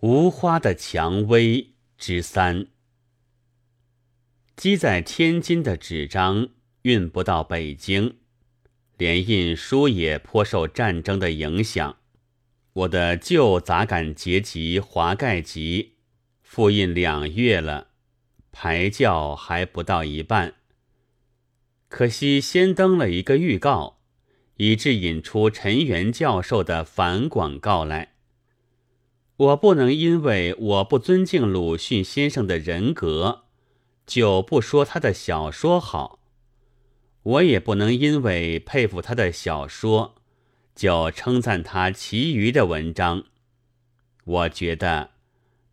无花的蔷薇之三。积在天津的纸张运不到北京，连印书也颇受战争的影响。我的旧杂感结集《华盖集》复印两月了，排教还不到一半。可惜先登了一个预告，以致引出陈元教授的反广告来。我不能因为我不尊敬鲁迅先生的人格，就不说他的小说好；我也不能因为佩服他的小说，就称赞他其余的文章。我觉得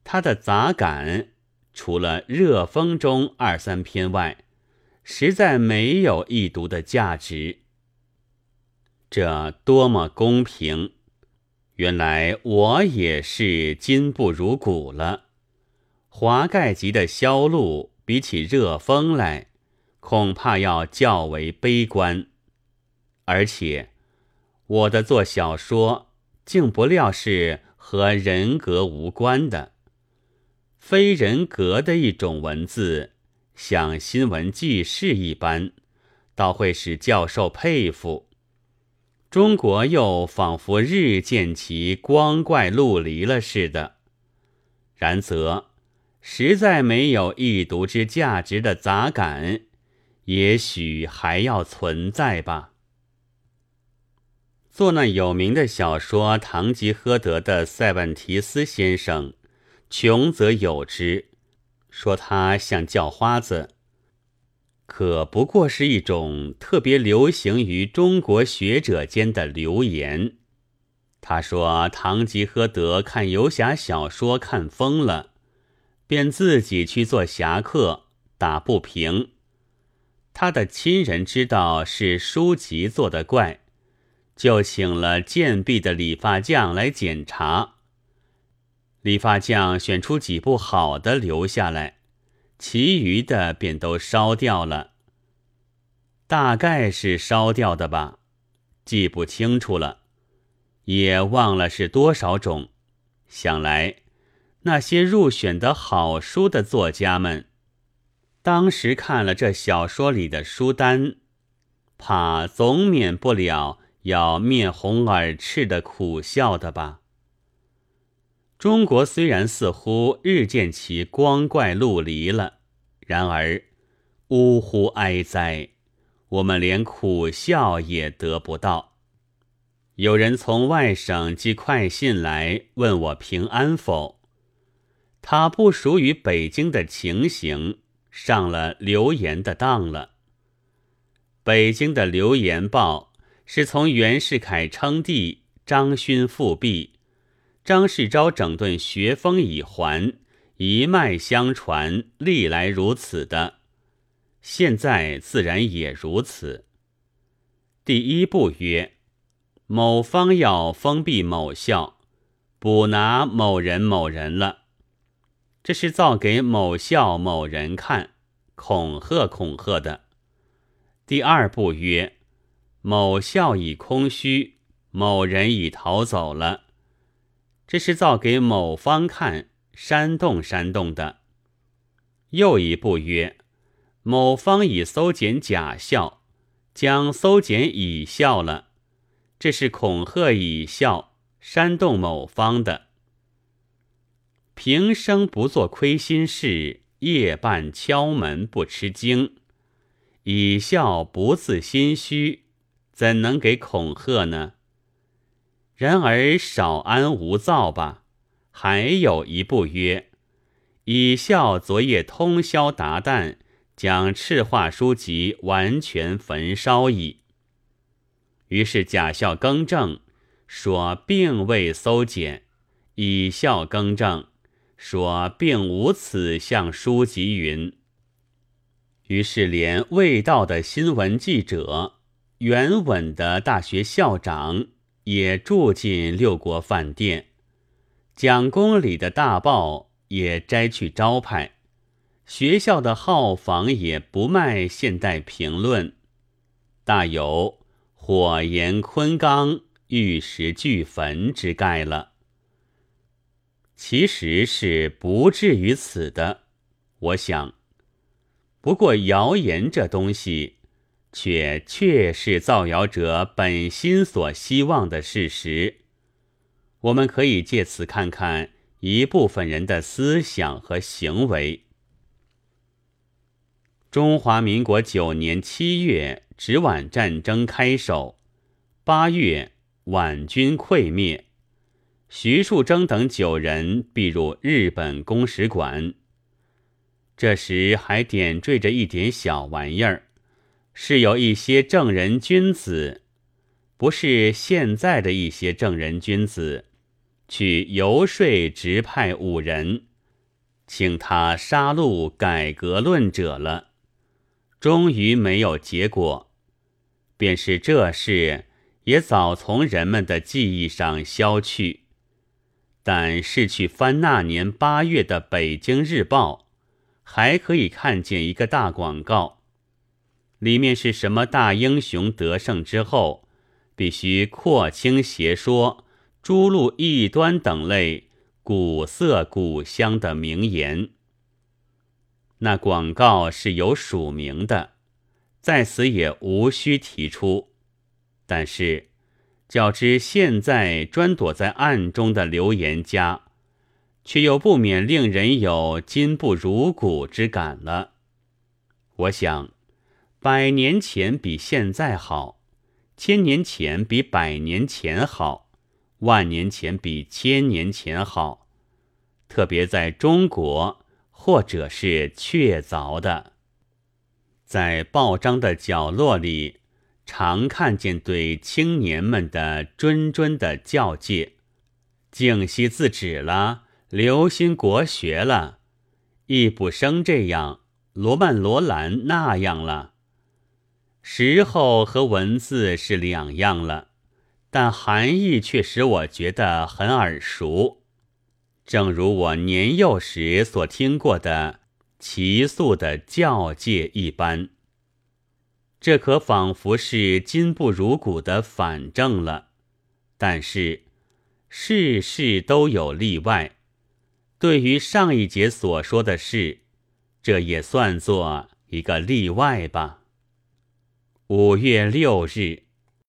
他的杂感，除了《热风》中二三篇外，实在没有一读的价值。这多么公平！原来我也是今不如古了。华盖集的销路比起热风来，恐怕要较为悲观。而且我的做小说，竟不料是和人格无关的，非人格的一种文字，像新闻记事一般，倒会使教授佩服。中国又仿佛日渐其光怪陆离了似的，然则实在没有一读之价值的杂感，也许还要存在吧。做那有名的小说《堂吉诃德》的塞万提斯先生，穷则有之，说他像叫花子。可不过是一种特别流行于中国学者间的流言。他说：“唐吉诃德看游侠小说看疯了，便自己去做侠客，打不平。他的亲人知道是书籍做的怪，就请了贱婢的理发匠来检查。理发匠选出几部好的留下来。”其余的便都烧掉了，大概是烧掉的吧，记不清楚了，也忘了是多少种。想来那些入选的好书的作家们，当时看了这小说里的书单，怕总免不了要面红耳赤的苦笑的吧。中国虽然似乎日渐其光怪陆离了，然而，呜呼哀哉！我们连苦笑也得不到。有人从外省寄快信来问我平安否？他不属于北京的情形，上了流言的当了。北京的流言报是从袁世凯称帝、张勋复辟。张世钊整顿学风已还，一脉相传，历来如此的，现在自然也如此。第一步曰：某方要封闭某校，捕拿某人某人了，这是造给某校某人看，恐吓恐吓的。第二步曰：某校已空虚，某人已逃走了。这是造给某方看，煽动煽动的。又一步曰：某方已搜检甲校，将搜检乙校了。这是恐吓乙校，煽动某方的。平生不做亏心事，夜半敲门不吃惊。乙校不自心虚，怎能给恐吓呢？然而少安无躁吧。还有一步曰：以孝昨夜通宵达旦，将赤化书籍完全焚烧矣。于是假校更正，说并未搜检；以孝更正，说并无此项书籍。云。于是连未到的新闻记者，原稳的大学校长。也住进六国饭店，蒋公里的大报也摘去招牌，学校的号房也不卖现代评论，大有火炎昆冈玉石俱焚之概了。其实是不至于此的。我想，不过谣言这东西，却确是造谣者本心所希望的事实。我们可以借此看看一部分人的思想和行为。中华民国九年七月，直皖战争开首；八月，皖军溃灭，徐树铮等九人避入日本公使馆。这时还点缀着一点小玩意儿，是有一些正人君子，不是现在的一些正人君子，去游说直派五人，请他杀戮改革论者了。终于没有结果，便是这事也早从人们的记忆上消去。但是去翻那年八月的《北京日报》，还可以看见一个大广告，里面是什么大英雄得胜之后，必须廓清邪说、诛戮异端等类古色古香的名言。那广告是有署名的，在此也无需提出。但是，较之现在专躲在暗中的留言家，却又不免令人有今不如古之感了。我想，百年前比现在好，千年前比百年前好，万年前比千年前好，特别在中国。或者是确凿的，在报章的角落里，常看见对青年们的谆谆的教诫：静息自止了，留心国学了，易卜生这样，罗曼罗兰那样了。时候和文字是两样了，但含义却使我觉得很耳熟。正如我年幼时所听过的齐素的教诫一般，这可仿佛是今不如古的反证了。但是事事都有例外，对于上一节所说的事，这也算作一个例外吧。五月六日。